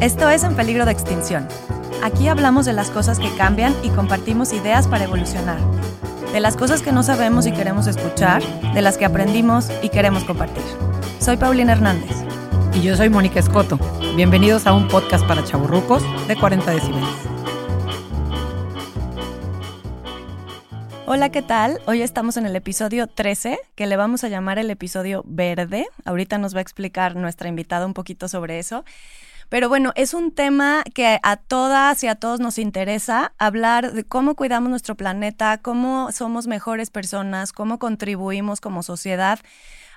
Esto es En Peligro de Extinción. Aquí hablamos de las cosas que cambian y compartimos ideas para evolucionar. De las cosas que no sabemos y queremos escuchar, de las que aprendimos y queremos compartir. Soy Paulina Hernández. Y yo soy Mónica Escoto. Bienvenidos a un podcast para chaburrucos de 40 decibeles. Hola, ¿qué tal? Hoy estamos en el episodio 13, que le vamos a llamar el episodio verde. Ahorita nos va a explicar nuestra invitada un poquito sobre eso. Pero bueno, es un tema que a todas y a todos nos interesa hablar de cómo cuidamos nuestro planeta, cómo somos mejores personas, cómo contribuimos como sociedad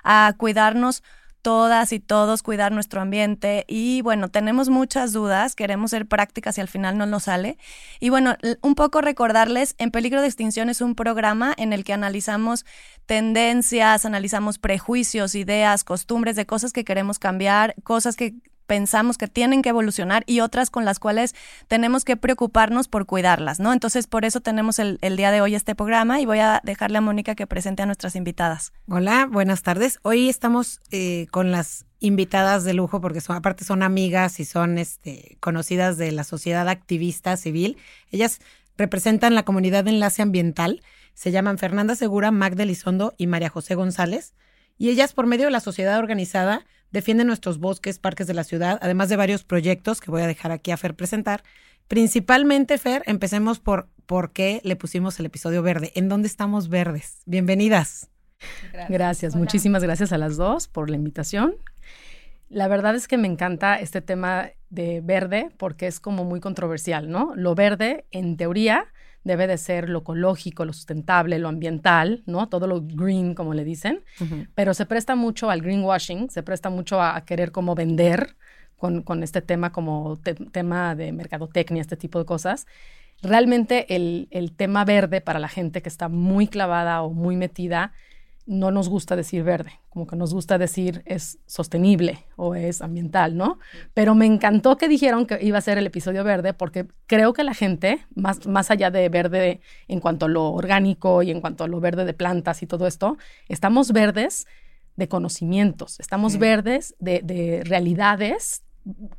a cuidarnos todas y todos cuidar nuestro ambiente y bueno, tenemos muchas dudas, queremos ser prácticas y al final no nos sale. Y bueno, un poco recordarles, En Peligro de Extinción es un programa en el que analizamos tendencias, analizamos prejuicios, ideas, costumbres de cosas que queremos cambiar, cosas que pensamos que tienen que evolucionar y otras con las cuales tenemos que preocuparnos por cuidarlas, ¿no? Entonces, por eso tenemos el, día de hoy este programa y voy a dejarle a Mónica que presente a nuestras invitadas. Hola, buenas tardes. Hoy estamos eh, con las invitadas de lujo porque son, aparte son amigas y son este, conocidas de la sociedad activista civil. Ellas representan la comunidad de enlace ambiental. Se llaman Fernanda Segura, Magda Elizondo y María José González. Y ellas, por medio de la sociedad organizada, defiende nuestros bosques, parques de la ciudad, además de varios proyectos que voy a dejar aquí a Fer presentar. Principalmente, Fer, empecemos por por qué le pusimos el episodio verde. ¿En dónde estamos verdes? Bienvenidas. Gracias, muchísimas gracias a las dos por la invitación. La verdad es que me encanta este tema de verde porque es como muy controversial, ¿no? Lo verde, en teoría, debe de ser lo ecológico, lo sustentable, lo ambiental, ¿no? Todo lo green, como le dicen, pero se presta mucho al greenwashing, se presta mucho a, querer como vender con, con este tema como tema de mercadotecnia, este tipo de cosas. Realmente el, el tema verde para la gente que está muy clavada o muy metida no nos gusta decir verde, como que nos gusta decir es sostenible o es ambiental, ¿no? Pero me encantó que dijeron que iba a ser el episodio verde porque creo que la gente, más, más allá de verde en cuanto a lo orgánico y en cuanto a lo verde de plantas y todo esto, estamos verdes de conocimientos, estamos verdes de, de realidades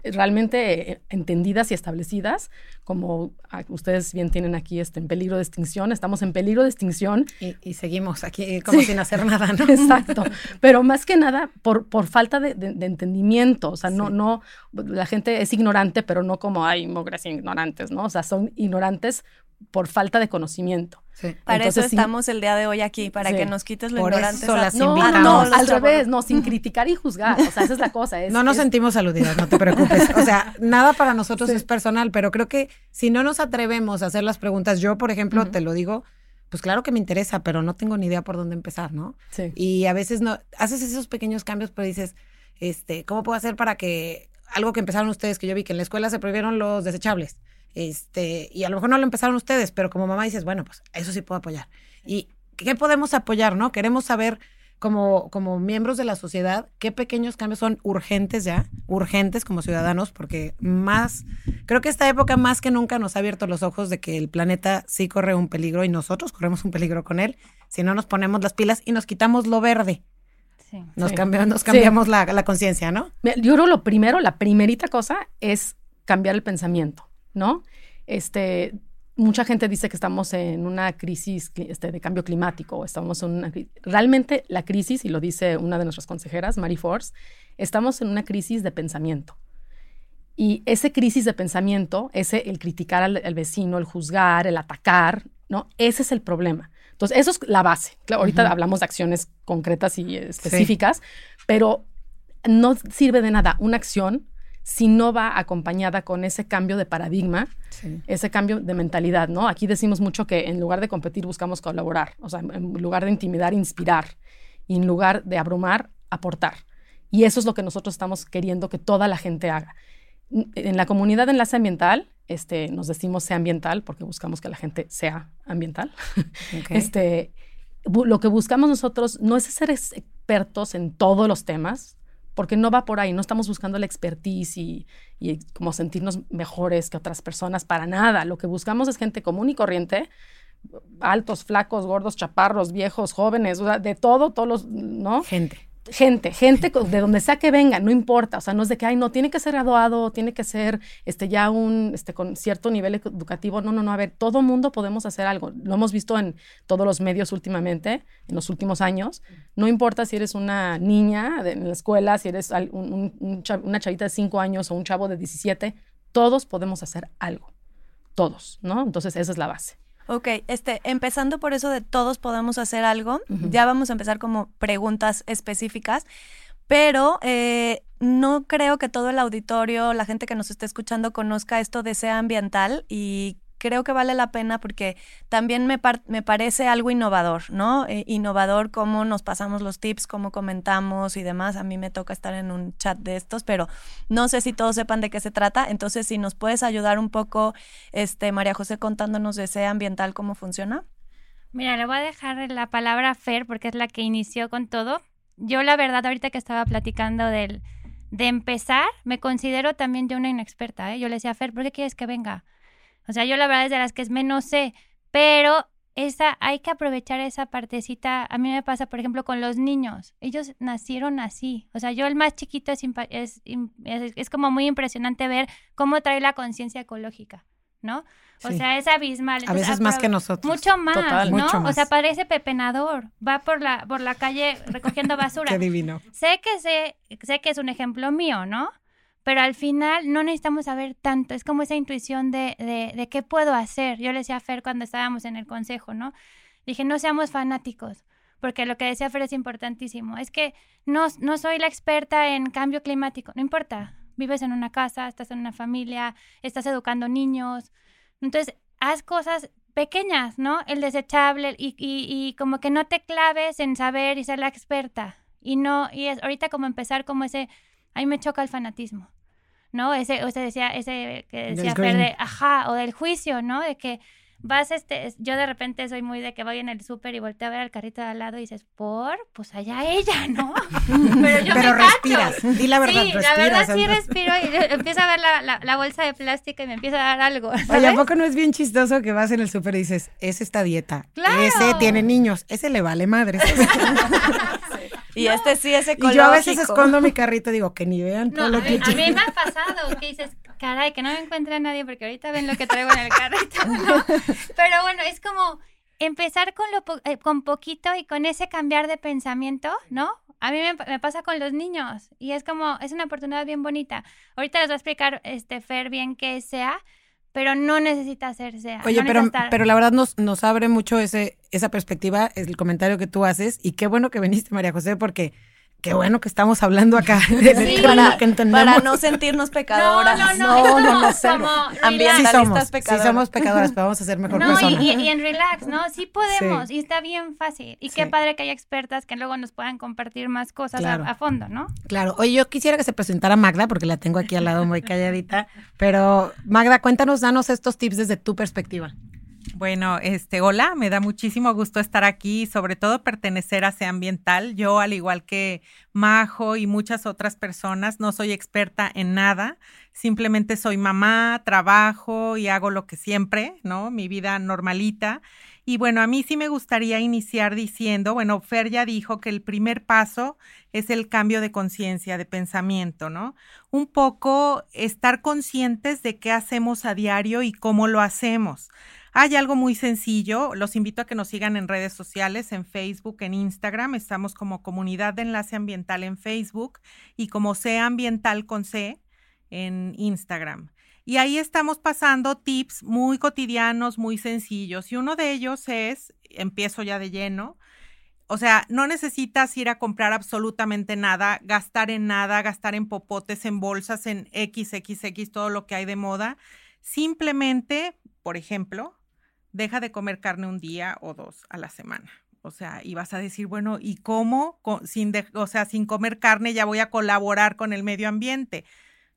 realmente entendidas y establecidas, como ustedes bien tienen aquí este, en peligro de extinción, estamos en peligro de extinción. Y, seguimos aquí como sin hacer nada, ¿no? Exacto, pero más que nada por, por falta de, entendimiento, o sea, no, no, la gente es ignorante, pero no como hay mogres ignorantes, ¿no? O sea, son ignorantes por falta de conocimiento. Para eso estamos el día de hoy aquí, para que nos quites lo ignorante. no, no, al revés, no, sin criticar y juzgar. O sea, esa es la cosa. no nos sentimos aludidas, no te preocupes. O sea, nada para nosotros es personal, pero creo que si no nos atrevemos a hacer las preguntas, yo, por ejemplo, te lo digo, pues claro que me interesa, pero no tengo ni idea por dónde empezar, ¿no? Sí. Y a veces no, haces esos pequeños cambios, pero dices, este, ¿cómo puedo hacer para que algo que empezaron ustedes, que yo vi que en la escuela se prohibieron los desechables? Este, y a lo mejor no lo empezaron ustedes, pero como mamá dices, bueno, pues eso sí puedo apoyar. ¿Y qué podemos apoyar, no? Queremos saber como, como miembros de la sociedad qué pequeños cambios son urgentes ya, urgentes como ciudadanos, porque más, creo que esta época más que nunca nos ha abierto los ojos de que el planeta sí corre un peligro y nosotros corremos un peligro con él si no nos ponemos las pilas y nos quitamos lo verde. Sí. Nos, cambiamos, nos cambiamos la, la conciencia, ¿no? Yo creo lo primero, la primerita cosa es cambiar el pensamiento. ¿No? Este, mucha gente dice que estamos en una crisis este, de cambio climático, estamos en una, realmente la crisis, y lo dice una de nuestras consejeras, Mary Force, estamos en una crisis de pensamiento. Y ese crisis de pensamiento, ese el criticar al, vecino, el juzgar, el atacar, ¿no? Ese es el problema. Entonces, eso es la base. ahorita hablamos de acciones concretas y específicas, pero no sirve de nada una acción si no va acompañada con ese cambio de paradigma, ese cambio de mentalidad, ¿no? Aquí decimos mucho que en lugar de competir buscamos colaborar, o sea, en lugar de intimidar, inspirar, y en lugar de abrumar, aportar. Y eso es lo que nosotros estamos queriendo que toda la gente haga. En la comunidad de enlace ambiental, este, nos decimos sea ambiental porque buscamos que la gente sea ambiental. Este, lo que buscamos nosotros no es ser expertos en todos los temas, porque no va por ahí, no estamos buscando la expertise y, como sentirnos mejores que otras personas, para nada. Lo que buscamos es gente común y corriente, altos, flacos, gordos, chaparros, viejos, jóvenes, de todo, todos los, ¿no? Gente. Gente, gente de donde sea que venga, no importa, o sea, no es de que, ay, no, tiene que ser graduado, tiene que ser este, ya un, este, con cierto nivel educativo, no, no, no, a ver, todo mundo podemos hacer algo, lo hemos visto en todos los medios últimamente, en los últimos años, no importa si eres una niña en la escuela, si eres una chavita de 5 años o un chavo de 17, todos podemos hacer algo, todos, ¿no? Entonces, esa es la base. Ok, este, empezando por eso de todos podemos hacer algo, ya vamos a empezar como preguntas específicas, pero eh, no creo que todo el auditorio, la gente que nos esté escuchando, conozca esto de SEA ambiental y creo que vale la pena porque también me, me parece algo innovador, ¿no? Eh, innovador cómo nos pasamos los tips, cómo comentamos y demás. A mí me toca estar en un chat de estos, pero no sé si todos sepan de qué se trata. Entonces, si nos puedes ayudar un poco, este, María José, contándonos de ese ambiental, cómo funciona. Mira, le voy a dejar la palabra a Fer porque es la que inició con todo. Yo la verdad ahorita que estaba platicando del, de empezar, me considero también yo una inexperta. ¿eh? Yo le decía a Fer, ¿por qué quieres que venga? O sea, yo la verdad es de las que es menos sé, pero esa hay que aprovechar esa partecita. A mí me pasa, por ejemplo, con los niños. Ellos nacieron así. O sea, yo el más chiquito es, es, es, como muy impresionante ver cómo trae la conciencia ecológica, ¿no? O sea, es abismal. a veces más que nosotros. Mucho más, ¿no? O sea, parece pepenador. Va por la, por la calle recogiendo basura. Qué divino. Sé que sé, sé que es un ejemplo mío, ¿no? Pero al final no necesitamos saber tanto, es como esa intuición de, de, de, qué puedo hacer. Yo le decía a Fer cuando estábamos en el consejo, ¿no? Dije, no seamos fanáticos, porque lo que decía Fer es importantísimo. Es que no, no soy la experta en cambio climático, no importa, vives en una casa, estás en una familia, estás educando niños, entonces haz cosas pequeñas, ¿no? El desechable y, y, y como que no te claves en saber y ser la experta. Y no, y es ahorita como empezar como ese a mí me choca el fanatismo, ¿no? Ese, sea, decía, ese que decía Fer de, ajá, o del juicio, ¿no? De que vas, este, yo de repente soy muy de que voy en el súper y volteo a ver al carrito de al lado y dices, por, pues allá ella, ¿no? Pero yo Pero respiras, di la verdad, sí, la verdad sí respiro y empiezo a ver la, la, bolsa de plástico y me empieza a dar algo. Oye, ¿a poco no es bien chistoso que vas en el súper y dices, es esta dieta, claro. ese tiene niños, ese le vale madre. Y este sí es ecológico. Y yo a veces escondo mi carrito y digo, que ni vean todo lo que... A mí me ha pasado que dices, caray, que no me encuentre nadie porque ahorita ven lo que traigo en el carrito. Pero bueno, es como empezar con, lo eh, con poquito y con ese cambiar de pensamiento, ¿no? A mí me, me, pasa con los niños y es como, es una oportunidad bien bonita. Ahorita les voy a explicar, este, Fer, bien qué sea, pero no necesita hacerse. Oye, pero, pero la verdad nos, nos abre mucho ese, esa perspectiva, es el comentario que tú haces, y qué bueno que viniste, María José, porque Qué bueno que estamos hablando acá sí, para, que para, no sentirnos pecadoras. No, no, no, no, no, no ambientalistas sí pecadoras. Sí somos pecadoras, pero vamos a ser mejor no, Y, y, en relax, ¿no? Sí podemos y está bien fácil. Y qué padre que haya expertas que luego nos puedan compartir más cosas a, a, fondo, ¿no? Claro. Oye, yo quisiera que se presentara Magda, porque la tengo aquí al lado muy calladita. Pero Magda, cuéntanos, danos estos tips desde tu perspectiva. Bueno, este, hola, me da muchísimo gusto estar aquí, sobre todo pertenecer a SEA Ambiental. Yo, al igual que Majo y muchas otras personas, no soy experta en nada, simplemente soy mamá, trabajo y hago lo que siempre, ¿no? Mi vida normalita. Y bueno, a mí sí me gustaría iniciar diciendo, bueno, Fer ya dijo que el primer paso es el cambio de conciencia, de pensamiento, ¿no? Un poco estar conscientes de qué hacemos a diario y cómo lo hacemos. Hay algo muy sencillo, los invito a que nos sigan en redes sociales, en Facebook, en Instagram, estamos como Comunidad de Enlace Ambiental en Facebook y como Sea Ambiental con C en Instagram. Y ahí estamos pasando tips muy cotidianos, muy sencillos. Y uno de ellos es, empiezo ya de lleno, o sea, no necesitas ir a comprar absolutamente nada, gastar en nada, gastar en popotes, en bolsas, en XXX, todo lo que hay de moda. Simplemente, por ejemplo, deja de comer carne un día o dos a la semana. O sea, y vas a decir, bueno, ¿y cómo? Sin o sea, sin comer carne ya voy a colaborar con el medio ambiente.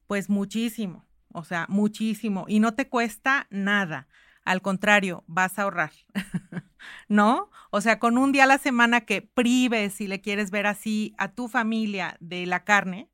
Pues muchísimo, o sea, muchísimo. Y no te cuesta nada. Al contrario, vas a ahorrar. ¿No? O sea, con un día a la semana que prives, si le quieres ver así, a tu familia de la carne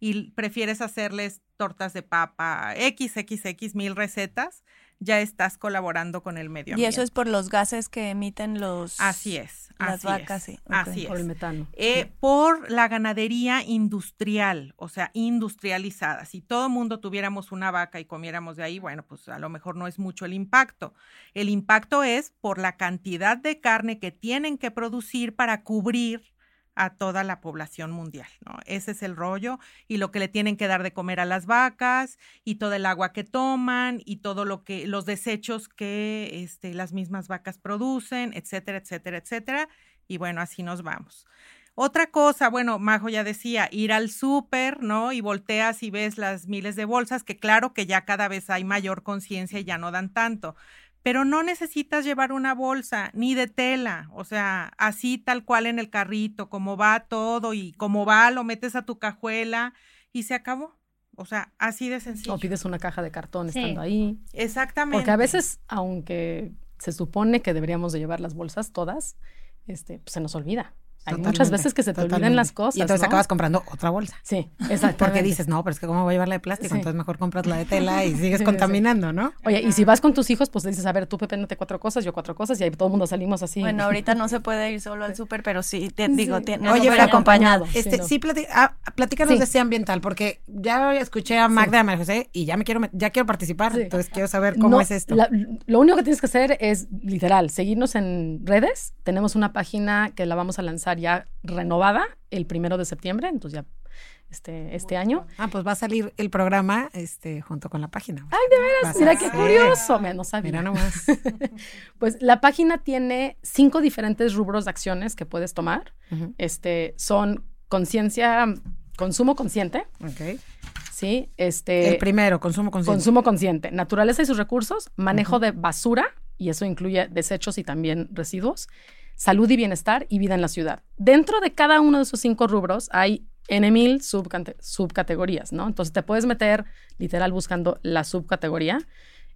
y prefieres hacerles tortas de papa, XXX mil recetas, ya estás colaborando con el medio ambiente. Y eso es por los gases que emiten los Así es. las así vacas, es, sí. Así Por el metano. Eh, por la ganadería industrial, o sea, industrializada. Si todo mundo tuviéramos una vaca y comiéramos de ahí, bueno, pues a lo mejor no es mucho el impacto. El impacto es por la cantidad de carne que tienen que producir para cubrir a toda la población mundial, ¿no? Ese es el rollo y lo que le tienen que dar de comer a las vacas y todo el agua que toman y todo lo que los desechos que este, las mismas vacas producen, etcétera, etcétera, etcétera. Y bueno, así nos vamos. Otra cosa, bueno, Majo ya decía, ir al súper, ¿no? Y volteas y ves las miles de bolsas, que claro que ya cada vez hay mayor conciencia y ya no dan tanto, pero no necesitas llevar una bolsa ni de tela, o sea, así tal cual en el carrito, como va todo y como va, lo metes a tu cajuela y se acabó. O sea, así de sencillo. O pides una caja de cartón Sí. estando ahí. Exactamente. Porque a veces, aunque se supone que deberíamos de llevar las bolsas todas, este, pues se nos olvida. Hay muchas veces que se te olvidan totalmente. las cosas. Y entonces ¿no? acabas comprando otra bolsa. Sí, exacto. Porque dices, no, pero es que ¿cómo voy a llevar la de plástico? Sí. Entonces mejor compras la de tela y sigues Sí, sí. contaminando, ¿no? Oye, y si vas con tus hijos, pues le dices, a ver, tú, Pepe, no te cuatro cosas, yo cuatro cosas, y ahí todo el mundo salimos así. Bueno, ahorita no se puede ir solo al súper, pero sí, te Sí. digo, tiene Oye, que ir pero acompañado. Sí, Este, no. sí, plati- ah, platícanos Sí. de ese ambiental, porque ya escuché a Magda y a María José y ya me quiero, ya quiero participar, Sí. entonces quiero saber cómo No, es esto. la- lo único que tienes que hacer es, literal, seguirnos en redes. Tenemos una página que la vamos a lanzar ya renovada el primero de septiembre, entonces ya este, este año. Ah, pues va a salir el programa este, junto con la página. Ay, de veras, mira qué curioso. Mira, no sabía. Mira nomás. Pues la página tiene cinco diferentes rubros de acciones que puedes tomar. Este, son conciencia, consumo consciente, Ok. ¿sí? Este, el primero, consumo consciente. Consumo consciente, naturaleza y sus recursos, manejo de basura, y eso incluye desechos y también residuos, salud y bienestar y vida en la ciudad. Dentro de cada uno de esos cinco rubros hay N mil subcate- subcategorías, ¿no? Entonces te puedes meter literal buscando la subcategoría.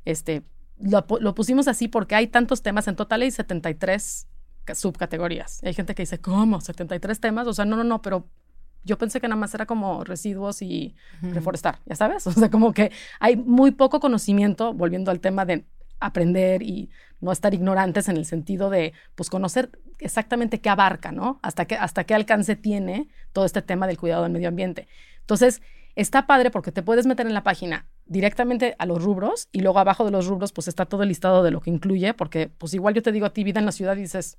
Este, lo, lo pusimos así porque hay tantos temas, en total hay 73 ca- subcategorías. Hay gente que dice, ¿cómo? ¿73 temas? O sea, no, no, no, pero yo pensé que nada más era como residuos y reforestar, ya sabes, o sea, como que hay muy poco conocimiento, volviendo al tema de aprender y no estar ignorantes en el sentido de, pues, conocer exactamente qué abarca, ¿no? Hasta qué, hasta qué alcance tiene todo este tema del cuidado del medio ambiente. Entonces, está padre porque te puedes meter en la página directamente a los rubros y luego abajo de los rubros, pues, está todo el listado de lo que incluye, porque, pues, igual yo te digo a ti, vida en la ciudad, y dices,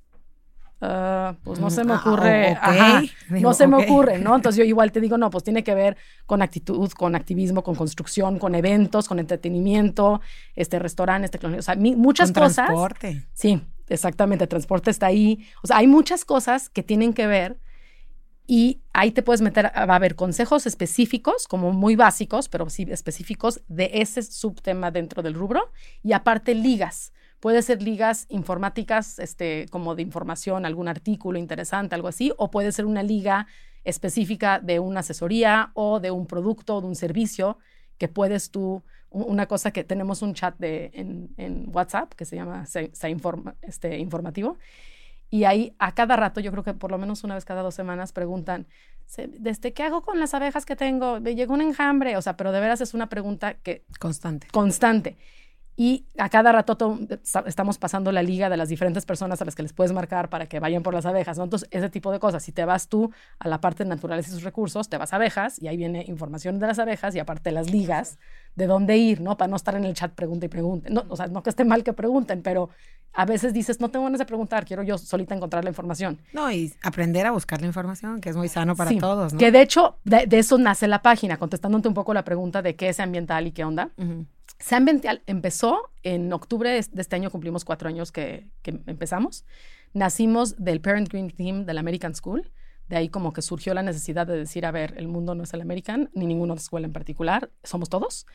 "Ah, pues, no se me Ah, ocurre, ajá, Digo, no se me ocurre, ¿no? Entonces yo igual te digo, no, pues tiene que ver con actitud, con activismo, con construcción, con eventos, con entretenimiento, este restaurantes, tecnología, o sea, mi- muchas Con cosas. transporte. Sí, exactamente, transporte está ahí. O sea, hay muchas cosas que tienen que ver y ahí te puedes meter, va a haber consejos específicos, como muy básicos, pero sí específicos de ese subtema dentro del rubro y aparte ligas. Puede ser ligas informáticas, este, como de información, algún artículo interesante, algo así, o puede ser una liga específica de una asesoría o de un producto o de un servicio que puedes tú, una cosa que tenemos un chat de, en, en WhatsApp que se llama Se, Se Informa- este, Informativo, y ahí a cada rato, yo creo que por lo menos una vez cada dos semanas, preguntan, "Se- ¿desde qué hago con las abejas que tengo? Me llegó un enjambre, o sea, pero de veras es una pregunta que Constante. constante. Y a cada rato to- esta- estamos pasando la liga de las diferentes personas a las que les puedes marcar para que vayan por las abejas, ¿no? Entonces, ese tipo de cosas. Si te vas tú a la parte de naturaleza y sus recursos, te vas a abejas y ahí viene información de las abejas y aparte las ligas de dónde ir, ¿no? Para no estar en el chat pregunta y pregunte. No, o sea, no que esté mal que pregunten, pero a veces dices, no tengo ganas de preguntar, quiero yo solita encontrar la información. No, y aprender a buscar la información, que es muy sano para Sí, todos, ¿no? Que de hecho, de, de eso nace la página, contestándote un poco la pregunta de qué es ambiental y qué onda. Se Ambiental empezó en octubre de este año, cumplimos cuatro años que, que empezamos. Nacimos del Parent Green Team del American School. De ahí como que surgió la necesidad de decir, a ver, el mundo no es el American, ni ninguna escuela en particular, somos todos.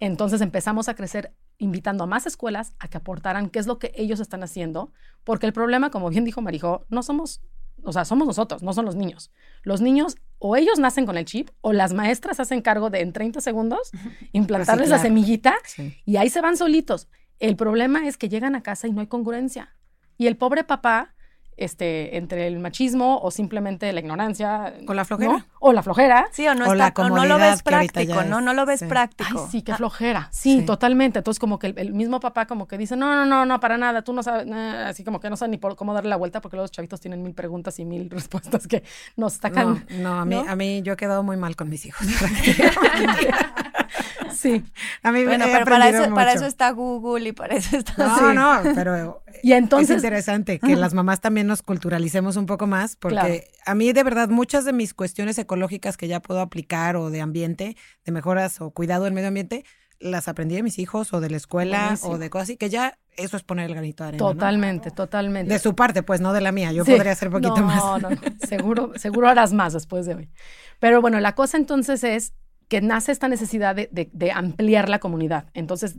Entonces empezamos a crecer invitando a más escuelas a que aportaran qué es lo que ellos están haciendo, porque el problema, como bien dijo Marijo, no somos, o sea, somos nosotros, no son los niños. Los niños o ellos nacen con el chip o las maestras hacen cargo de en 30 segundos implantarles la semillita Sí. y ahí se van solitos. El problema es que llegan a casa y no hay congruencia. Y el pobre papá este, entre el machismo o simplemente la ignorancia. Con la flojera. O la flojera. Sí, o no, está, no lo ves práctico, ¿no? No lo ves práctico. Ay, sí, qué flojera. Sí, totalmente. Entonces, como que el, mismo papá como que dice, no, no, no, no, para nada, tú no sabes, así como que no sabe ni por cómo darle la vuelta porque los chavitos tienen mil preguntas y mil respuestas que nos sacan. No, no a mí, a mí yo he quedado muy mal con mis hijos. sí. A mí bueno, pero para eso, para eso está Google y para eso está... No, no, pero y entonces, es interesante que las mamás también nos culturalicemos un poco más, porque a mí de verdad muchas de mis cuestiones ecológicas que ya puedo aplicar o de ambiente, de mejoras o cuidado del medio ambiente, las aprendí de mis hijos o de la escuela o de cosas así, que ya eso es poner el granito de arena. Totalmente, totalmente. De su parte, pues no de la mía. Yo podría hacer poquito más. No, no, seguro, seguro harás más después de hoy. Pero bueno, la cosa entonces es que nace esta necesidad de, ampliar la comunidad. Entonces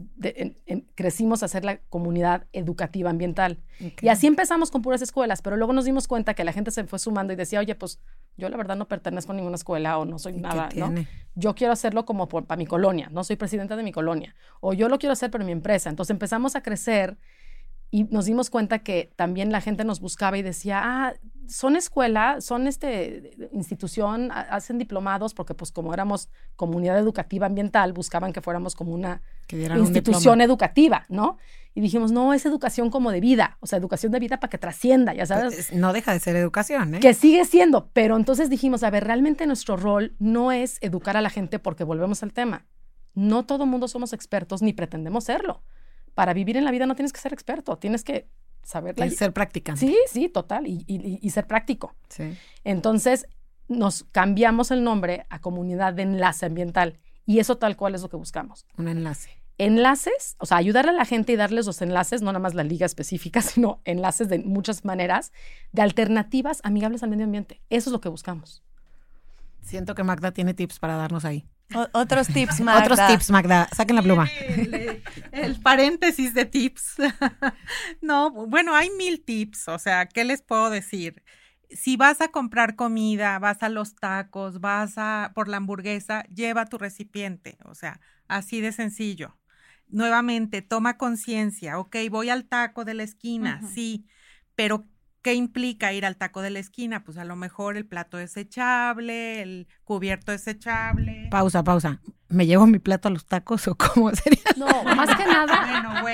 crecimos a ser la comunidad educativa ambiental. Y así empezamos con puras escuelas, pero luego nos dimos cuenta que la gente se fue sumando y decía, oye, pues yo la verdad no pertenezco a ninguna escuela o no soy nada, ¿no? Yo quiero hacerlo como para mi colonia, no soy presidenta de mi colonia. O yo lo quiero hacer para mi empresa. Entonces empezamos a crecer y nos dimos cuenta que también la gente nos buscaba y decía, ah, son escuela, son este institución, hacen diplomados, porque pues como éramos comunidad educativa ambiental, buscaban que fuéramos como una institución educativa, ¿no? Y dijimos, no, es educación como de vida, o sea, educación de vida para que trascienda, ya sabes. No deja de ser educación, ¿eh? Que sigue siendo, pero entonces dijimos, a ver, realmente nuestro rol no es educar a la gente porque volvemos al tema. No todo mundo somos expertos ni pretendemos serlo para vivir en la vida no tienes que ser experto, tienes que saber. Y ser practicante. Sí, sí, total, y, ser práctico. Sí. Entonces, nos cambiamos el nombre a comunidad de enlace ambiental y eso tal cual es lo que buscamos. Un enlace. Enlaces, o sea, ayudarle a la gente y darles los enlaces, no nada más la liga específica, sino enlaces de muchas maneras, de alternativas amigables al medio ambiente. Eso es lo que buscamos. Siento que Magda tiene tips para darnos ahí otros tips, Magda. Otros tips, Magda. Saquen la pluma. El, paréntesis de tips. no, bueno, hay mil tips. O sea, ¿qué les puedo decir? Si vas a comprar comida, vas a los tacos, vas a por la hamburguesa, lleva tu recipiente. O sea, así de sencillo. Nuevamente, toma conciencia. Ok, voy al taco de la esquina, sí, pero ¿Qué implica ir al taco de la esquina? Pues a lo mejor el plato desechable, el cubierto desechable. Pausa, pausa. ¿Me llevo mi plato a los tacos o cómo sería? No, más que nada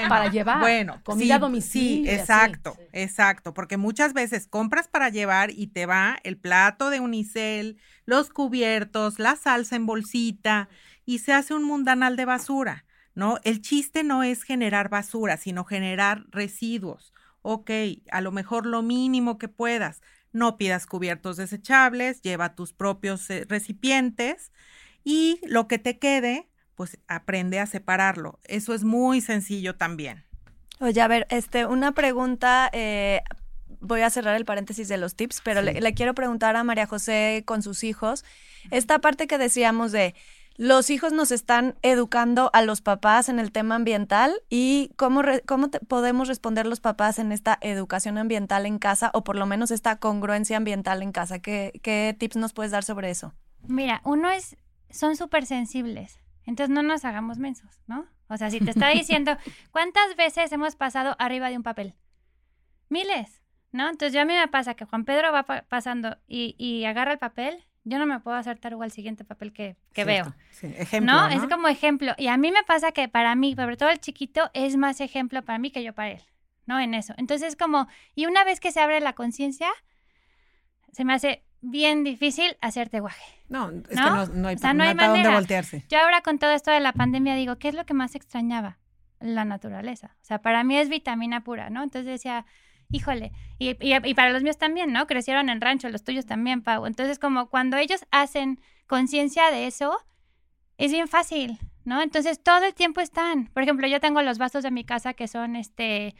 para llevar bueno, comida a domicilio. Sí, exacto, exacto. Porque muchas veces compras para llevar y te va el plato de unicel, los cubiertos, la salsa en bolsita y se hace un mundanal de basura, ¿no? El chiste no es generar basura, sino generar residuos ok, a lo mejor lo mínimo que puedas. No pidas cubiertos desechables, lleva tus propios eh, recipientes y lo que te quede, pues aprende a separarlo. Eso es muy sencillo también. Oye, a ver, este, una pregunta, eh, voy a cerrar el paréntesis de los tips, pero le, quiero preguntar a María José con sus hijos, esta parte que decíamos de los hijos nos están educando a los papás en el tema ambiental y cómo, cómo podemos responder los papás en esta educación ambiental en casa o por lo menos esta congruencia ambiental en casa. ¿Qué, qué tips nos puedes dar sobre eso? Mira, uno es, son súper sensibles, entonces no nos hagamos mensos, ¿no? O sea, si te está diciendo, ¿cuántas veces hemos pasado arriba de un papel? Miles, ¿no? Entonces yo a mí me pasa que Juan Pedro va pasando y, y agarra el papel yo no me puedo hacer igual al siguiente papel que, que veo. Sí, ejemplo, ¿no? Es como ejemplo. Y a mí me pasa que para mí, sobre todo el chiquito, es más ejemplo para mí que yo para él, ¿no? En eso. Entonces, como, y una vez que se abre la conciencia, se me hace bien difícil hacerte guaje. No, es que no, no hay, o sea, no hay manera. dónde voltearse. Yo ahora con todo esto de la pandemia digo, ¿qué es lo que más extrañaba? La naturaleza. O sea, para mí es vitamina pura, ¿no? Entonces decía, híjole, y, y, para los míos también, ¿no? Crecieron en rancho, los tuyos también, Pau. Entonces, como cuando ellos hacen conciencia de eso, es bien fácil, ¿no? Entonces, todo el tiempo están. Por ejemplo, yo tengo los vasos de mi casa que son, este,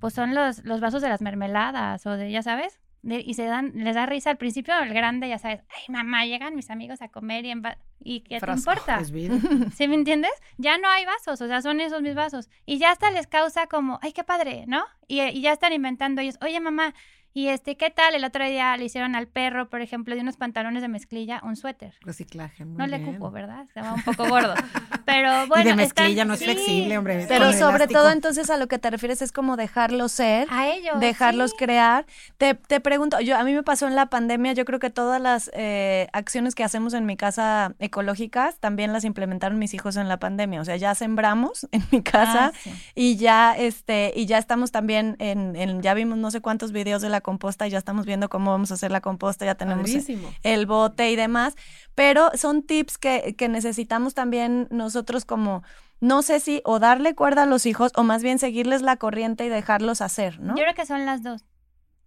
pues son los, los vasos de las mermeladas o de, ya sabes, y se dan, les da risa al principio, el grande, ya sabes, ay mamá, llegan mis amigos a comer y, en y ¿qué te importa? ¿Sí me entiendes? Ya no hay vasos, o sea, son esos mis vasos. Y ya hasta les causa como, ay, qué padre, ¿no? Y, y ya están inventando ellos, oye mamá, Y este, ¿qué tal? El otro día le hicieron al perro, por ejemplo, de unos pantalones de mezclilla, un suéter. Reciclaje, muy No le cupo, ¿verdad? Estaba un poco gordo. Pero bueno. y de están- mezclilla no es sí, flexible, hombre. Pero sobre todo entonces a lo que te refieres es como dejarlos ser. A ellos. dejarlos sí. crear. Te, te pregunto, yo a mí me pasó en la pandemia, yo creo que todas las eh, acciones que hacemos en mi casa ecológicas también las implementaron mis hijos en la pandemia. O sea, ya sembramos en mi casa Ah, sí. y ya este y ya estamos también en, en- ya vimos no sé cuántos videos de la composta y ya estamos viendo cómo vamos a hacer la composta, ya tenemos Padrísimo. el bote y demás, pero son tips que, que necesitamos también nosotros como, no sé si o darle cuerda a los hijos o más bien seguirles la corriente y dejarlos hacer, ¿no? Yo creo que son las dos.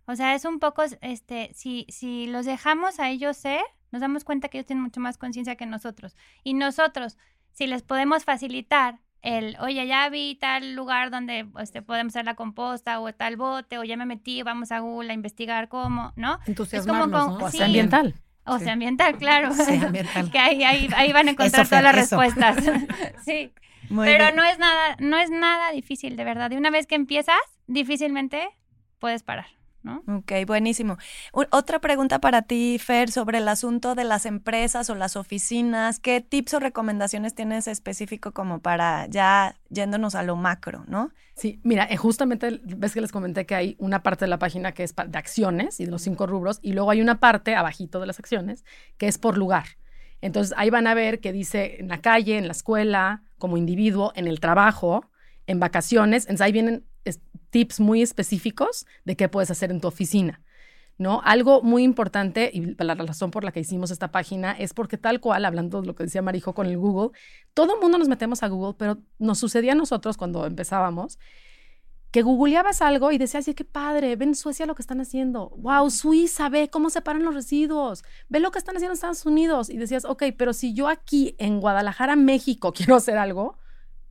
O sea, es un poco, este, si, si los dejamos a ellos ser, nos damos cuenta que ellos tienen mucho más conciencia que nosotros. Y nosotros, si les podemos facilitar el, oye, ya vi tal lugar donde este, podemos hacer la composta o tal bote, o ya me metí, vamos a Google a investigar cómo, ¿no? Entusiasmarlos, como- ¿no? O Sí. sea, ambiental. O Sí. sea, ambiental, claro. Sí, ambiental. que ahí, ahí, ahí van a encontrar todas las eso. respuestas. sí. Muy Pero bien. no es nada, no es nada difícil, de verdad. Y una vez que empiezas, difícilmente puedes parar, ¿no? Ok, buenísimo. U- otra pregunta para ti, Fer, sobre el asunto de las empresas o las oficinas. ¿Qué tips o recomendaciones tienes específico como para ya yéndonos a lo macro, no? Sí, mira, eh, justamente ves que les comenté que hay una parte de la página que es de acciones y de los cinco rubros, y luego hay una parte abajito de las acciones que es por lugar. Entonces ahí van a ver que dice en la calle, en la escuela, como individuo, en el trabajo, en vacaciones. Entonces ahí vienen tips muy específicos de qué puedes hacer en tu oficina. ¿No? Algo muy importante, y la razón por la que hicimos esta página es porque tal cual, hablando de lo que decía Marijo con el Google, todo el mundo nos metemos a Google, pero nos sucedía a nosotros cuando empezábamos que googleabas algo y decías, "Ay, qué padre, ven Suecia lo que están haciendo. Wow, Suiza, ve cómo separan los residuos. Ve lo que están haciendo en Estados Unidos. Y decías, ok, pero si yo aquí en Guadalajara, México, quiero hacer algo,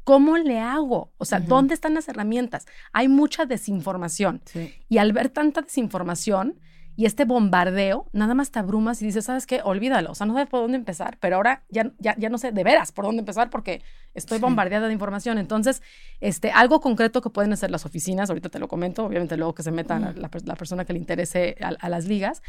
¿cómo le hago? O sea. ¿dónde están las herramientas? Hay mucha desinformación. Sí. Y al ver tanta desinformación y este bombardeo, nada más te abrumas y dices, ¿sabes qué? Olvídalo. O sea, no sé por dónde empezar, pero ahora ya, ya, ya no sé de veras por dónde empezar porque estoy Sí. bombardeada de información. Entonces, este, algo concreto que pueden hacer las oficinas, ahorita te lo comento, obviamente luego que se metan Mm. la, per- la persona que le interese a, a las ligas,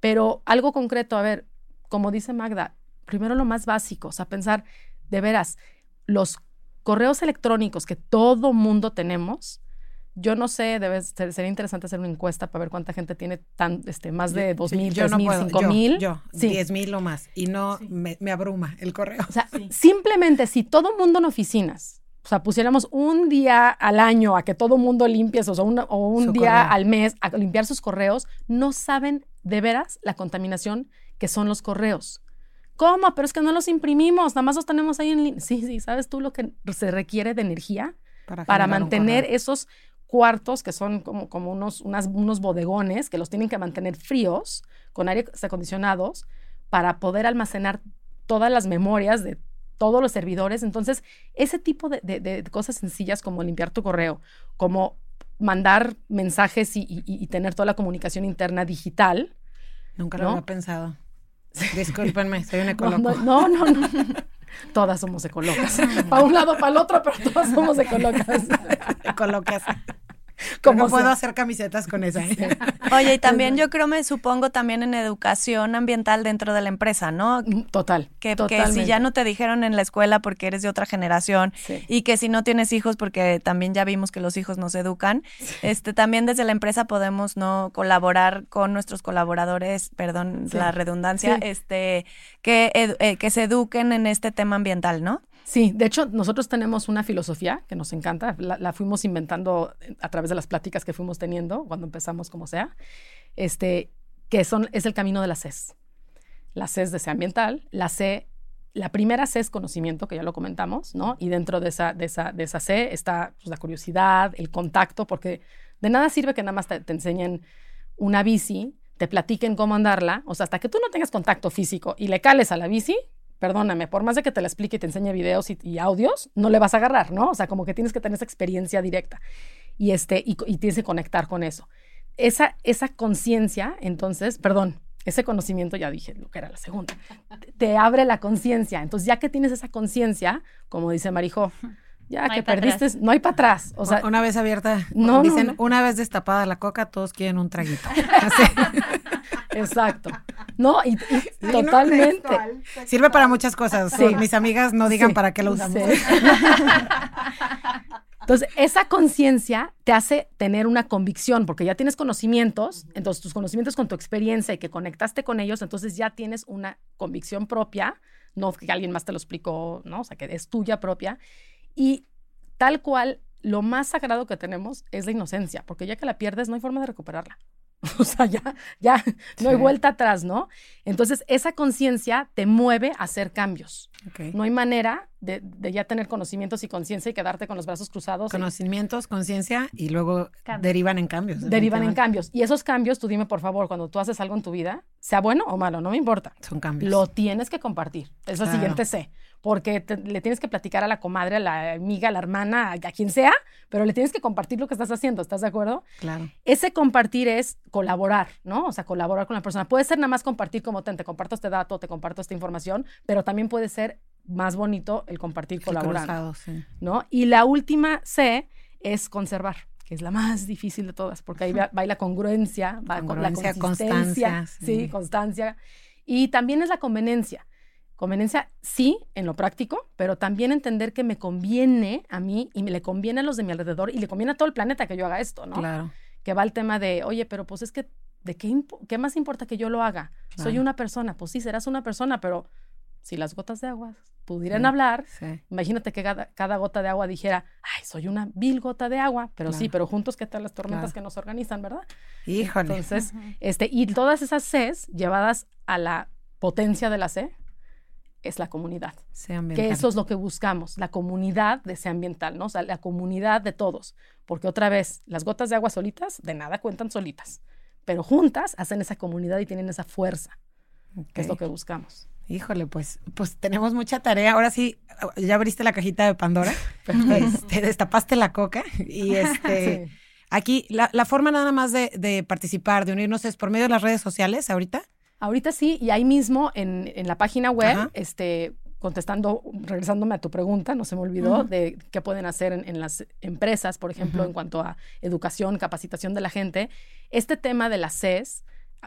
pero algo concreto, a ver, como dice Magda, primero lo más básico, o sea, pensar, de veras, los correos electrónicos que todo mundo tenemos, yo no sé, debe ser, sería interesante hacer una encuesta para ver cuánta gente tiene tan, este, más de dos Sí, mil, yo tres no mil, puedo, cinco yo, mil. Yo, Sí. 10 mil o más. Y no, me, me abruma el correo. O sea, simplemente si todo mundo en oficinas, o sea, pusiéramos un día al año a que todo mundo limpie, o sea, una- o un Su día correo. al mes a limpiar sus correos, no saben de veras la contaminación que son los correos. ¿Cómo? Pero es que no los imprimimos, nada más los tenemos ahí en línea. Sí, sí, ¿sabes tú lo que se requiere de energía para mantener esos cuartos que son como, como unos, unas- unos bodegones que los tienen que mantener fríos, con aire acondicionados, para poder almacenar todas las memorias de todos los servidores. Entonces, ese tipo de, de- de cosas sencillas como limpiar tu correo, como mandar mensajes y, y- y tener toda la comunicación interna digital. Nunca lo ¿no? había pensado. Discúlpenme, soy un No, ecoloco. no, no, no. Todas somos ecolocas. Para un lado, para el otro, pero todas somos ecolocas. Ecolocas. Como puedo hacer camisetas con esa. ¿eh? Oye, y también yo creo, me supongo también en educación ambiental dentro de la empresa, ¿no? Mm, Total. Que, si ya no te dijeron en la escuela porque eres de otra generación Sí. y que si no tienes hijos porque también ya vimos que los hijos nos educan, este también desde la empresa podemos no colaborar con nuestros colaboradores, perdón Sí. la redundancia, Sí. este que eh, que se eduquen en este tema ambiental, ¿no? Sí, de hecho, nosotros tenemos una filosofía que nos encanta, la, fuimos inventando a través de las pláticas que fuimos teniendo cuando empezamos como sea, este, que son, es el camino de la CES. La C es deseo ambiental, la C, la primera C es conocimiento, que ya lo comentamos, ¿no? Y dentro de esa, de esa, de esa C está pues, la curiosidad, el contacto, porque de nada sirve que nada más te, te enseñen una bici, te platiquen cómo andarla, o sea, hasta que tú no tengas contacto físico y le cales a la bici, perdóname, por más de que te la explique y te enseñe videos y, y audios, no le vas a agarrar, ¿no? O sea, como que tienes que tener esa experiencia directa y, este, y, tienes que conectar con eso. Esa, esa conciencia, entonces, perdón, ese conocimiento, ya dije lo que era la segunda, te- te abre la conciencia. Entonces, ya que tienes esa conciencia, como dice Marijo, ya que perdiste, no hay para atrás. O sea, una vez abierta, no, dicen, una vez destapada la coca, todos quieren un traguito. Exacto. No, y, totalmente. Sirve para muchas cosas. Mis amigas no digan para qué lo usamos. Entonces, esa conciencia te hace tener una convicción, porque ya tienes conocimientos, entonces tus conocimientos con tu experiencia y que conectaste con ellos, entonces ya tienes una convicción propia, no que alguien más te lo explicó, ¿no? O sea, que es tuya propia. Y tal cual, lo más sagrado que tenemos es la inocencia, porque ya que la pierdes no hay forma de recuperarla. O sea, ya, ya, no hay vuelta atrás, ¿no? Entonces, esa conciencia te mueve a hacer cambios. No hay manera de, ya tener conocimientos y conciencia y quedarte con los brazos cruzados. Conocimientos, conciencia y luego derivan en cambios. Derivan en cambios. Y esos cambios, tú dime por favor, cuando tú haces algo en tu vida, sea bueno o malo, no me importa. Son cambios. Lo tienes que compartir. Es lo siguiente C porque le tienes que platicar a la comadre, a la amiga, a la hermana, a, quien sea, pero le tienes que compartir lo que estás haciendo, ¿estás de acuerdo? Claro. Ese compartir es colaborar, ¿no? O sea, colaborar con la persona. Puede ser nada más compartir como te, te comparto este dato, te comparto esta información, pero también puede ser más bonito el compartir colaborando, sí. ¿no? Y la última C es conservar que es la más difícil de todas, porque ahí va, la congruencia, va con la constancia, sí, constancia. Y también es la conveniencia. Conveniencia, sí, en lo práctico, pero también entender que me conviene a mí y me le conviene a los de mi alrededor y le conviene a todo el planeta que yo haga esto, ¿no? Claro. Que va el tema de, oye, pero pues es que, ¿de qué, qué más importa que yo lo haga? Soy una persona, pues sí, serás una persona, pero si las gotas de agua pudieran hablar, imagínate que cada, gota de agua dijera, ay, soy una vil gota de agua, pero sí, pero juntos, ¿qué tal las tormentas que nos organizan, verdad? Híjole. Entonces, este, y todas esas Cs llevadas a la potencia de la C, es la comunidad. Que eso es lo que buscamos, la comunidad de ese ambiental, ¿no? O sea, la comunidad de todos. Porque otra vez, las gotas de agua solitas de nada cuentan solitas, pero juntas hacen esa comunidad y tienen esa fuerza, que es lo que buscamos. Híjole, pues, pues tenemos mucha tarea. Ahora sí, ya abriste la cajita de Pandora, te este, destapaste la coca y este... Aquí, la, forma nada más de, de participar, de unirnos es por medio de las redes sociales ahorita. Ahorita sí, y ahí mismo en, la página web, este, contestando, regresándome a tu pregunta, no se me olvidó, de qué pueden hacer en, las empresas, por ejemplo, en cuanto a educación, capacitación de la gente. Este tema de la CES,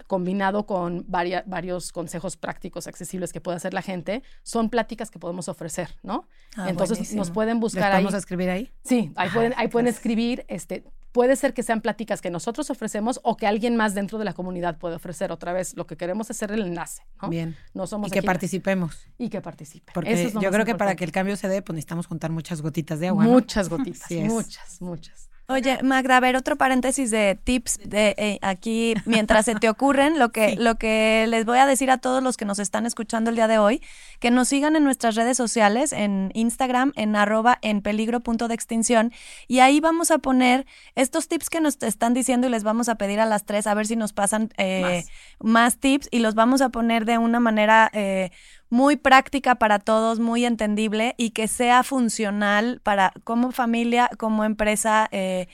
combinado con varios consejos prácticos accesibles que puede hacer la gente, son pláticas que podemos ofrecer, ¿no? Ah, Entonces nos pueden buscar ahí. ¿Vamos a escribir ahí? Sí, ahí pueden, ahí pueden escribir este, puede ser que sean pláticas que nosotros ofrecemos o que alguien más dentro de la comunidad puede ofrecer. Otra vez, lo que queremos es hacer el enlace. ¿no? Bien. No somos y que participemos. Y que participen. Porque yo creo que para que el cambio se dé, pues necesitamos juntar muchas gotitas de agua. Muchas gotitas, muchas, muchas. Oye, Magda, a ver, otro paréntesis de tips de eh, aquí, mientras se te ocurren, lo que, lo que les voy a decir a todos los que nos están escuchando el día de hoy, que nos sigan en nuestras redes sociales, en Instagram, en arroba en peligro punto de extinción, y ahí vamos a poner estos tips que nos están diciendo y les vamos a pedir a las tres a ver si nos pasan eh, más. tips y los vamos a poner de una manera eh, muy práctica para todos, muy entendible y que sea funcional para como familia, como empresa, eh,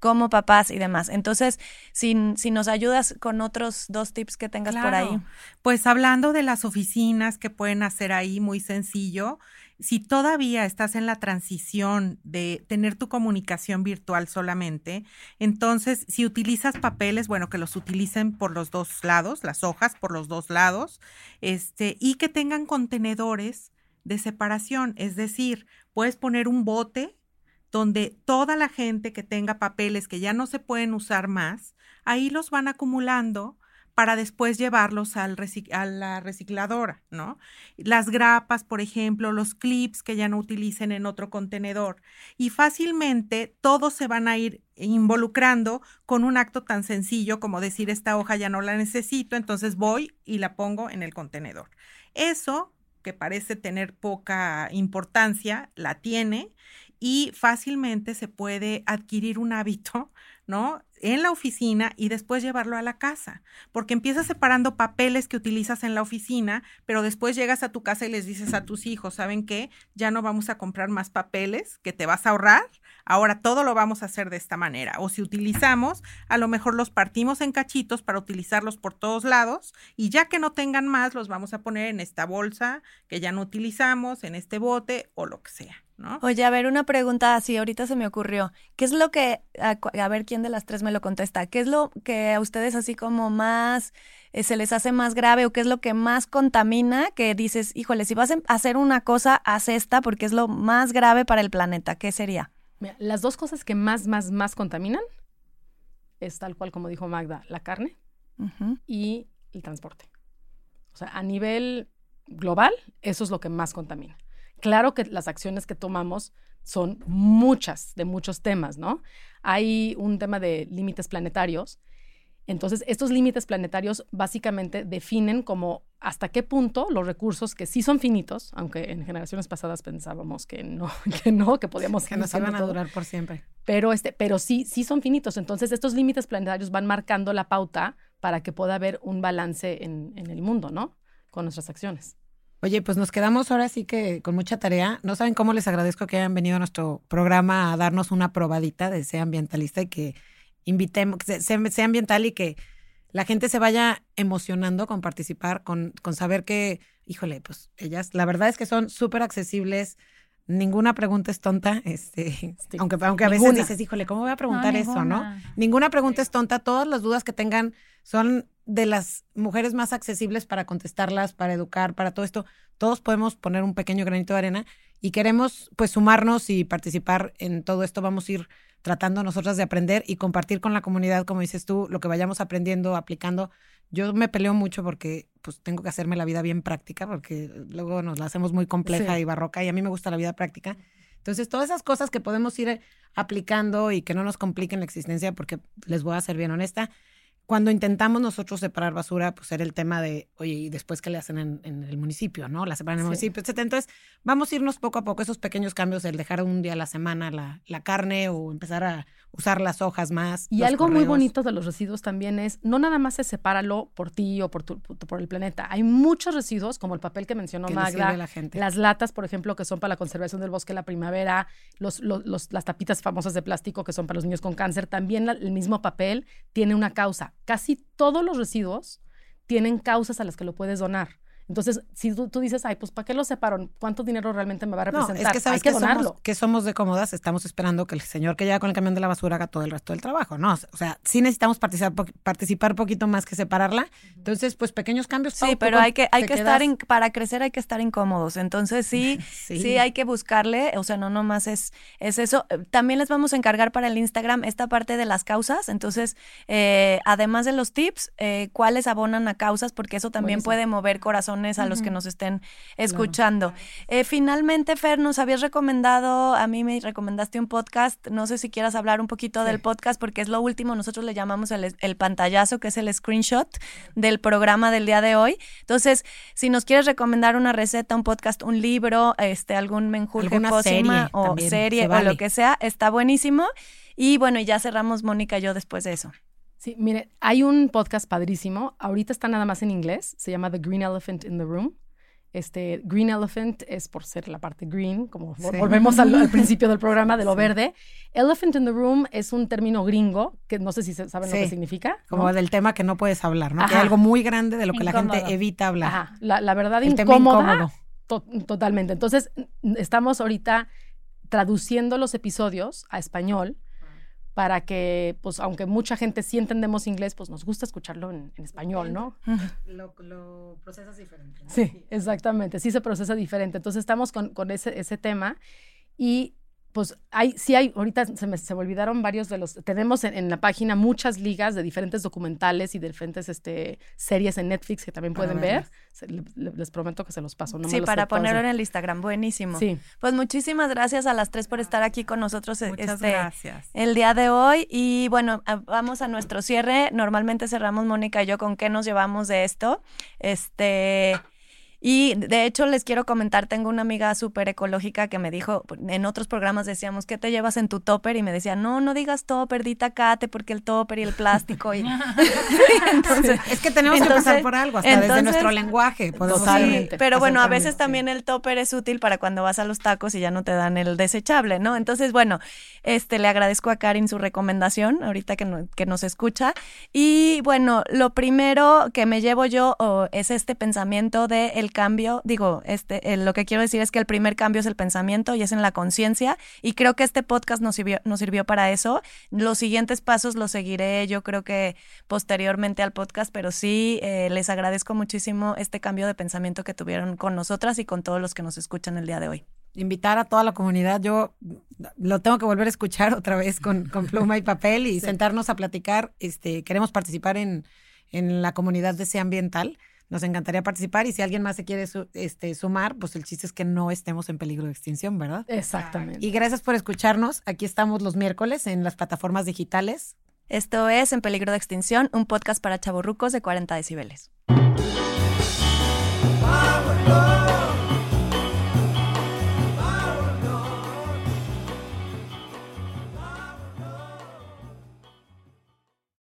como papás y demás. Entonces, si, si, nos ayudas con otros dos tips que tengas por ahí. Pues hablando de las oficinas que pueden hacer ahí, muy sencillo, si todavía estás en la transición de tener tu comunicación virtual solamente, entonces si utilizas papeles, bueno, que los utilicen por los dos lados, las hojas por los dos lados, este, y que tengan contenedores de separación, es decir, puedes poner un bote donde toda la gente que tenga papeles que ya no se pueden usar más, ahí los van acumulando para después llevarlos a la recicladora, ¿no? Las grapas, por ejemplo, los clips que ya no utilicen en otro contenedor. Y fácilmente todos se van a ir involucrando con un acto tan sencillo como decir esta hoja ya no la necesito, entonces voy y la pongo en el contenedor. Eso, que parece tener poca importancia, la tiene y fácilmente se puede adquirir un hábito, ¿no? En la oficina y después llevarlo a la casa, porque empiezas separando papeles que utilizas en la oficina, pero después llegas a tu casa y les dices a tus hijos, ¿saben qué? Ya no vamos a comprar más papeles que te vas a ahorrar, ahora todo lo vamos a hacer de esta manera. O si utilizamos, a lo mejor los partimos en cachitos para utilizarlos por todos lados y ya que no tengan más, los vamos a poner en esta bolsa que ya no utilizamos, en este bote o lo que sea. ¿No? Oye, a ver, una pregunta así, ahorita se me ocurrió. ¿Qué es lo que, a, a ver quién de las tres me lo contesta, qué es lo que a ustedes así como más eh, se les hace más grave o qué es lo que más contamina que dices, híjole, si vas a hacer una cosa, haz esta porque es lo más grave para el planeta? ¿Qué sería? Mira, las dos cosas que más, más, más contaminan es tal cual como dijo Magda, la carne y el transporte. O sea, a nivel global, eso es lo que más contamina. Claro que las acciones que tomamos son muchas, de muchos temas, ¿no? Hay un tema de límites planetarios. Entonces, estos límites planetarios básicamente definen como hasta qué punto los recursos que sí son finitos, aunque en generaciones pasadas pensábamos que no, que no, que podíamos Que nos iban a todo durar por siempre. pero este, pero sí, sí son finitos. Entonces, estos límites planetarios van marcando la pauta para que pueda haber un balance en, en el mundo, ¿no? Con nuestras acciones. Oye, pues nos quedamos ahora sí que con mucha tarea. No saben cómo les agradezco que hayan venido a nuestro programa a darnos una probadita de Sea Ambientalista y que invitemos, que sea, sea ambiental y que la gente se vaya emocionando con participar, con, con saber que, híjole, pues ellas, la verdad es que son súper accesibles. Ninguna pregunta es tonta, este, Sí. aunque, aunque a veces Ninguna. dices, híjole, ¿cómo voy a preguntar eso, no? Ninguna pregunta es tonta. Todas las dudas que tengan son de las mujeres más accesibles para contestarlas, para educar, para todo esto. Todos podemos poner un pequeño granito de arena y queremos pues sumarnos y participar en todo esto. Vamos a ir tratando nosotras de aprender y compartir con la comunidad, como dices tú, lo que vayamos aprendiendo, aplicando. Yo me peleo mucho porque pues tengo que hacerme la vida bien práctica porque luego nos la hacemos muy compleja Sí. y barroca y a mí me gusta la vida práctica. Entonces, todas esas cosas que podemos ir eh, aplicando y que no nos compliquen la existencia, porque les voy a ser bien honesta, cuando intentamos nosotros separar basura, pues era el tema de, oye, y después qué le hacen en, en el municipio, ¿no? La separan en el Sí. municipio, etcétera. Entonces, vamos a irnos poco a poco, esos pequeños cambios, el dejar un día a la semana la, la carne o empezar a usar las hojas más. Y algo muy bonito de los residuos también es, no nada más es sepáralo por ti o por, tu- por el planeta. Hay muchos residuos, como el papel que mencionó Magda, a la gente. las latas, por ejemplo, que son para la conservación del bosque en la primavera, los, los- los- las tapitas famosas de plástico que son para los niños con cáncer, también la- el mismo papel tiene una causa. Casi todos los residuos tienen causas a las que lo puedes donar. Entonces, si tú, tú dices, ay, pues ¿para qué lo separo? ¿Cuánto dinero realmente me va a No, representar? es que sabes Hay que que, somos, que somos de cómodas, estamos esperando que el señor que llega con el camión de la basura haga todo el resto del trabajo, ¿no? O sea, sí necesitamos participar, po- participar poquito más que separarla. Entonces, pues pequeños cambios. Sí, pero poco hay que, hay que quedas- estar, para crecer hay que estar incómodos. Entonces sí, Sí. sí, hay que buscarle, o sea, no nomás es, es eso. Eh, También les vamos a encargar para el Instagram esta parte de las causas. Entonces, eh, además de los tips, eh, cuáles abonan a causas, porque eso también Buenísimo. puede mover corazones a los que nos estén escuchando. Eh, finalmente, Fer, nos habías recomendado, a mí me recomendaste un podcast, no sé si quieras hablar un poquito del podcast, porque es lo último, nosotros le llamamos el, el pantallazo, que es el screenshot del programa del día de hoy. Entonces, si nos quieres recomendar una receta, un podcast, un libro, este, algún menjurje serie o serie se o lo que sea, está buenísimo. Y bueno, y ya cerramos Mónica y yo después de eso. Sí, mire, hay un podcast padrísimo. Ahorita está nada más en inglés. Se llama The Green Elephant in the Room. Este, Green Elephant es por ser la parte green, como Sí. volvemos al, al principio del programa de lo verde. Elephant in the Room es un término gringo que no sé si saben lo que significa. Como ¿no? del tema que no puedes hablar, ¿no? Que hay algo muy grande de lo que la Incómodo. gente evita hablar. Ajá, la, la verdad El tema incómoda. incómodo. to- totalmente. Entonces, estamos ahorita traduciendo los episodios a español para que, pues, aunque mucha gente sí entendemos inglés, pues nos gusta escucharlo en, en español, ¿no? Lo, lo procesas diferente. ¿no? Sí, exactamente. Sí se procesa diferente. Entonces estamos con, con ese, ese tema y pues hay, sí hay, ahorita se me, se me olvidaron varios de los, tenemos en, en la página muchas ligas de diferentes documentales y de diferentes este, series en Netflix que también pueden ver. Se- le- le- les prometo que se los paso. No sí, para ponerlo en el Instagram, buenísimo. Sí. Pues muchísimas gracias a las tres por estar aquí con nosotros Muchas este, gracias. el día de hoy. Y bueno, vamos a nuestro cierre. Normalmente cerramos Mónica y yo con qué nos llevamos de esto. Este. Y de hecho les quiero comentar, tengo una amiga súper ecológica que me dijo, en otros programas decíamos, ¿qué te llevas en tu topper? Y me decía, no, no digas topper, di tacate, porque el topper y el plástico. Y... entonces, Es que tenemos que pasar por algo, hasta desde nuestro lenguaje. Totalmente. Sí, pero bueno, a veces también el topper es útil para cuando vas a los tacos y ya no te dan el desechable, ¿no? Entonces, bueno, este le agradezco a Karin su recomendación, ahorita que, no- que nos escucha. Y bueno, lo primero que me llevo yo oh, es este pensamiento de el el cambio, digo, este, lo que quiero decir es que el primer cambio es el pensamiento y es en la conciencia y creo que este podcast nos sirvió, nos sirvió para eso. Los siguientes pasos los seguiré yo creo que posteriormente al podcast, pero sí eh, les agradezco muchísimo este cambio de pensamiento que tuvieron con nosotras y con todos los que nos escuchan el día de hoy invitar a toda la comunidad. Yo lo tengo que volver a escuchar otra vez con, con pluma y papel y sentarnos a platicar. Este, queremos participar en, en la comunidad de Sea Ambiental. Nos encantaría participar y si alguien más se quiere este, sumar, pues el chiste es que no estemos en peligro de extinción, ¿verdad? Exactamente. Y gracias por escucharnos. Aquí estamos los miércoles en las plataformas digitales. Esto es En peligro de extinción, un podcast para chavorrucos de 40 decibeles.